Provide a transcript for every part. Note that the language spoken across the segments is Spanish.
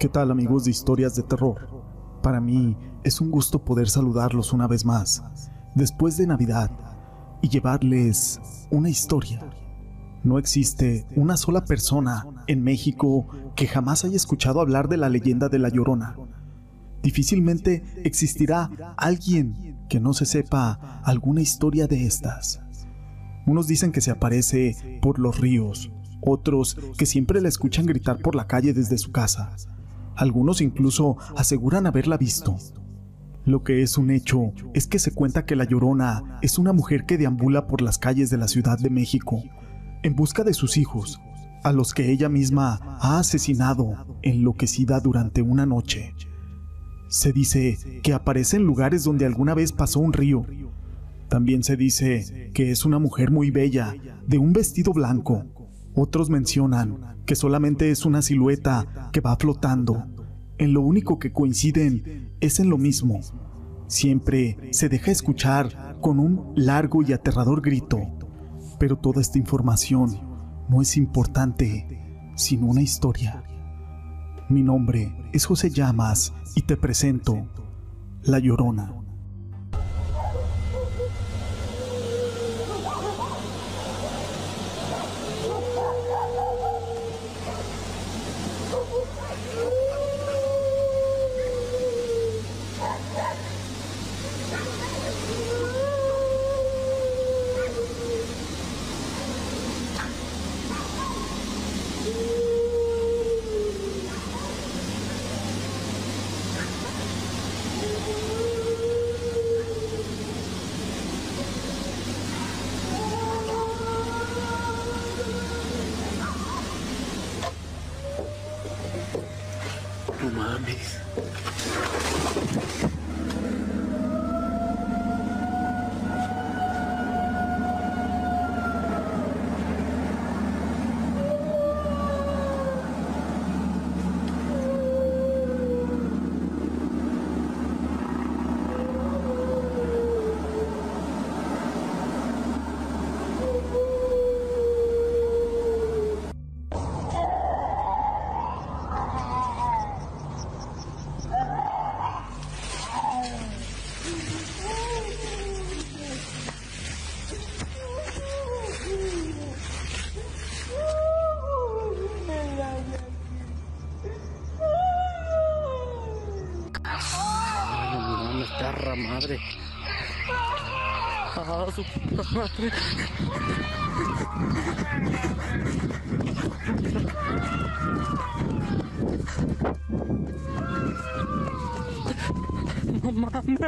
¿Qué tal amigos de historias de terror? Para mí es un gusto poder saludarlos una vez más, después de Navidad, y llevarles una historia. No existe una sola persona en México que jamás haya escuchado hablar de la leyenda de La Llorona. Difícilmente existirá alguien que no se sepa alguna historia de estas. Unos dicen que se aparece por los ríos, otros que siempre la escuchan gritar por la calle desde su casa. Algunos incluso aseguran haberla visto. Lo que es un hecho es que se cuenta que la Llorona es una mujer que deambula por las calles de la Ciudad de México en busca de sus hijos, a los que ella misma ha asesinado enloquecida durante una noche. Se dice que aparece en lugares donde alguna vez pasó un río. También se dice que es una mujer muy bella, de un vestido blanco. Otros mencionan que solamente es una silueta que va flotando. En lo único que coinciden es en lo mismo. Siempre se deja escuchar con un largo y aterrador grito. Pero toda esta información no es importante, sino una historia. Mi nombre es José Llamas y te presento La Llorona. movies. Madre. Ah, madre. No mames.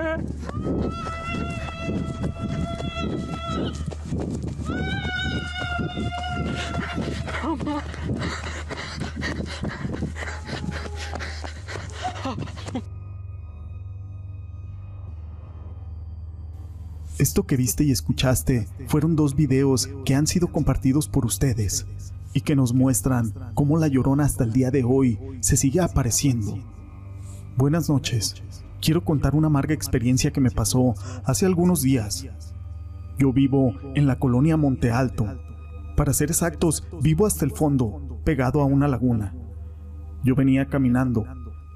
Esto que viste y escuchaste fueron dos videos que han sido compartidos por ustedes y que nos muestran cómo la llorona hasta el día de hoy se sigue apareciendo. Buenas noches. Quiero contar una amarga experiencia que me pasó hace algunos días. Yo vivo en la colonia Monte Alto. Para ser exactos, vivo hasta el fondo, pegado a una laguna. Yo venía caminando.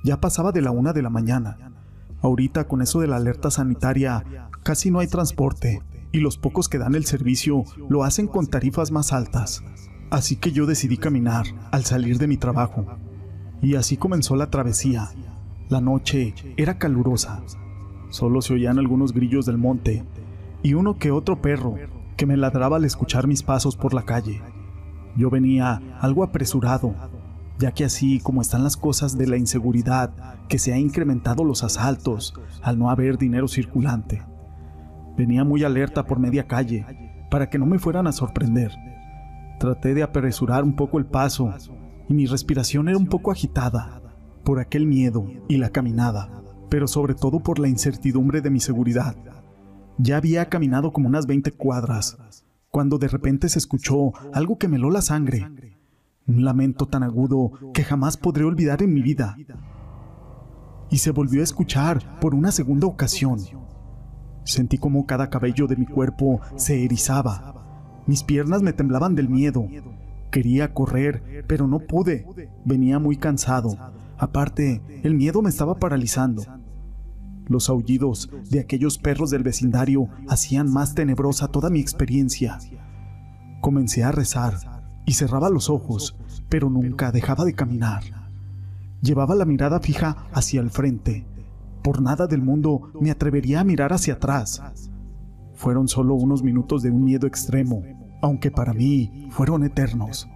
Ya pasaba de la una de la mañana. Ahorita con eso de la alerta sanitaria casi no hay transporte y los pocos que dan el servicio lo hacen con tarifas más altas. Así que yo decidí caminar al salir de mi trabajo. Y así comenzó la travesía. La noche era calurosa. Solo se oían algunos grillos del monte y uno que otro perro que me ladraba al escuchar mis pasos por la calle. Yo venía algo apresurado, ya que así como están las cosas de la inseguridad, que se ha incrementado los asaltos al no haber dinero circulante. Venía muy alerta por media calle, para que no me fueran a sorprender. Traté de apresurar un poco el paso, y mi respiración era un poco agitada, por aquel miedo y la caminada, pero sobre todo por la incertidumbre de mi seguridad. Ya había caminado como unas 20 cuadras, cuando de repente se escuchó algo que me heló la sangre, un lamento tan agudo que jamás podré olvidar en mi vida. Y se volvió a escuchar por una segunda ocasión. Sentí como cada cabello de mi cuerpo se erizaba. Mis piernas me temblaban del miedo. Quería correr, pero no pude. Venía muy cansado, Aparte, el miedo me estaba paralizando. Los aullidos de aquellos perros del vecindario hacían más tenebrosa toda mi experiencia. Comencé a rezar y cerraba los ojos, pero nunca dejaba de caminar. Llevaba la mirada fija hacia el frente. Por nada del mundo me atrevería a mirar hacia atrás. Fueron solo unos minutos de un miedo extremo, aunque para mí fueron eternos.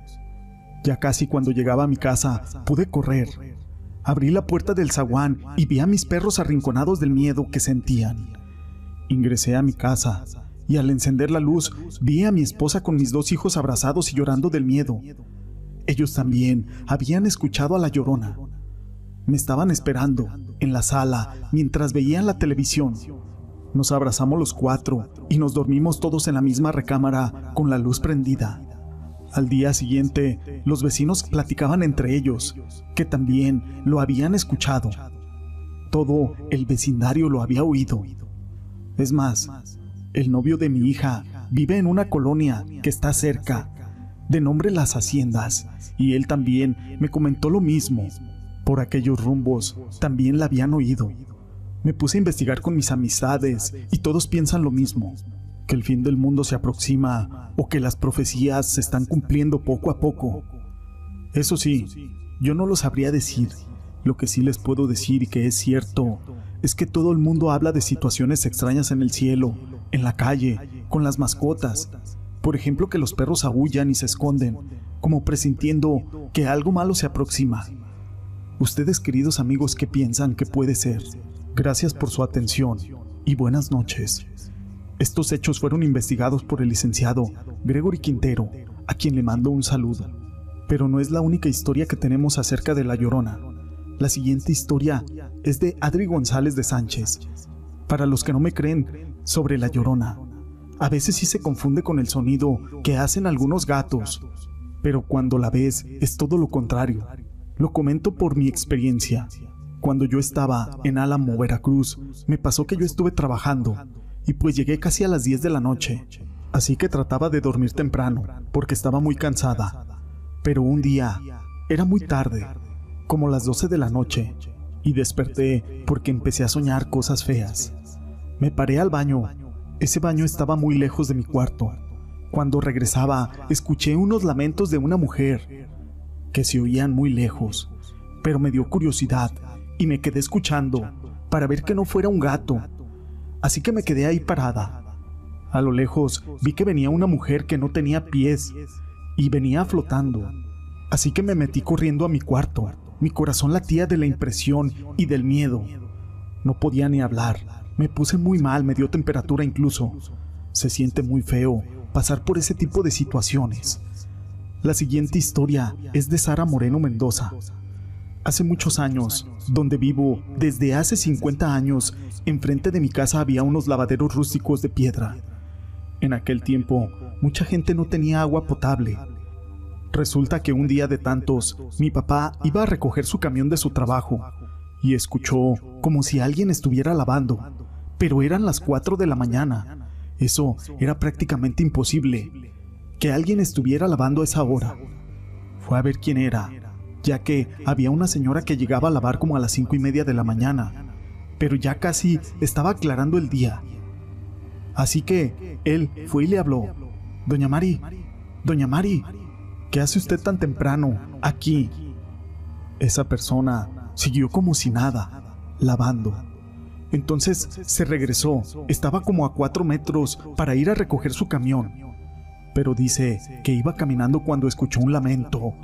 Ya casi cuando llegaba a mi casa pude correr. Abrí la puerta del zaguán y vi a mis perros arrinconados del miedo que sentían. Ingresé a mi casa y al encender la luz vi a mi esposa con mis dos hijos abrazados y llorando del miedo. Ellos también habían escuchado a la llorona. Me estaban esperando en la sala mientras veían la televisión. Nos abrazamos los cuatro y nos dormimos todos en la misma recámara con la luz prendida. Al día siguiente, los vecinos platicaban entre ellos, que también lo habían escuchado. Todo el vecindario lo había oído. Es más, el novio de mi hija vive en una colonia que está cerca, de nombre Las Haciendas, y él también me comentó lo mismo. Por aquellos rumbos también la habían oído. Me puse a investigar con mis amistades y todos piensan lo mismo que el fin del mundo se aproxima o que las profecías se están cumpliendo poco a poco. Eso sí, yo no lo sabría decir. Lo que sí les puedo decir y que es cierto es que todo el mundo habla de situaciones extrañas en el cielo, en la calle, con las mascotas. Por ejemplo, que los perros aullan y se esconden, como presintiendo que algo malo se aproxima. Ustedes, queridos amigos, ¿qué piensan que puede ser? Gracias por su atención y buenas noches. Estos hechos fueron investigados por el licenciado Gregory Quintero, a quien le mando un saludo. Pero no es la única historia que tenemos acerca de La Llorona. La siguiente historia es de Adri González de Sánchez. Para los que no me creen sobre La Llorona, a veces sí se confunde con el sonido que hacen algunos gatos, pero cuando la ves es todo lo contrario. Lo comento por mi experiencia. Cuando yo estaba en Álamo, Veracruz, me pasó que yo estuve trabajando y pues llegué casi a las 10 de la noche, así que trataba de dormir temprano, porque estaba muy cansada. Pero un día, era muy tarde, como las 12 de la noche, y desperté porque empecé a soñar cosas feas. Me paré al baño. Ese baño estaba muy lejos de mi cuarto. Cuando regresaba, escuché unos lamentos de una mujer, que se oían muy lejos, pero me dio curiosidad y me quedé escuchando para ver que no fuera un gato así que me quedé ahí parada. A lo lejos vi que venía una mujer que no tenía pies y venía flotando, así que me metí corriendo a mi cuarto. Mi corazón latía de la impresión y del miedo. No podía ni hablar, me puse muy mal, me dio temperatura incluso. Se siente muy feo pasar por ese tipo de situaciones. La siguiente historia es de Sara Moreno Mendoza, Hace muchos años, donde vivo, desde hace 50 años, enfrente de mi casa había unos lavaderos rústicos de piedra. En aquel tiempo, mucha gente no tenía agua potable. Resulta que un día de tantos, mi papá iba a recoger su camión de su trabajo y escuchó como si alguien estuviera lavando, pero eran las 4 de la mañana. Eso era prácticamente imposible, que alguien estuviera lavando a esa hora. Fue a ver quién era ya que había una señora que llegaba a lavar como a las cinco y media de la mañana, pero ya casi estaba aclarando el día. Así que él fue y le habló, Doña Mari, Doña Mari, ¿qué hace usted tan temprano aquí? Esa persona siguió como si nada, lavando. Entonces se regresó, estaba como a cuatro metros para ir a recoger su camión, pero dice que iba caminando cuando escuchó un lamento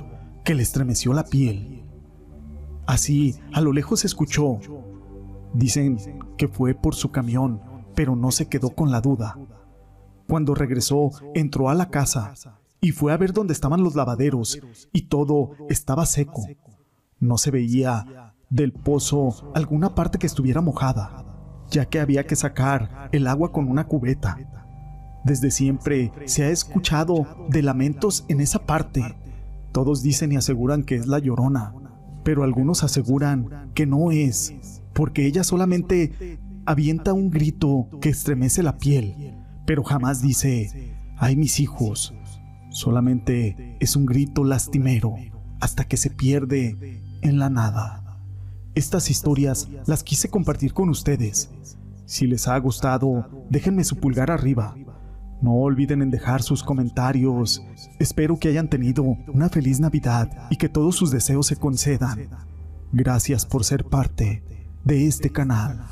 que le estremeció la piel. Así, a lo lejos escuchó. Dicen que fue por su camión, pero no se quedó con la duda. Cuando regresó, entró a la casa y fue a ver dónde estaban los lavaderos y todo estaba seco. No se veía del pozo alguna parte que estuviera mojada, ya que había que sacar el agua con una cubeta. Desde siempre se ha escuchado de lamentos en esa parte todos dicen y aseguran que es la llorona, pero algunos aseguran que no es, porque ella solamente avienta un grito que estremece la piel, pero jamás dice, ay mis hijos, solamente es un grito lastimero hasta que se pierde en la nada. Estas historias las quise compartir con ustedes. Si les ha gustado, déjenme su pulgar arriba. No olviden en dejar sus comentarios. Espero que hayan tenido una feliz Navidad y que todos sus deseos se concedan. Gracias por ser parte de este canal.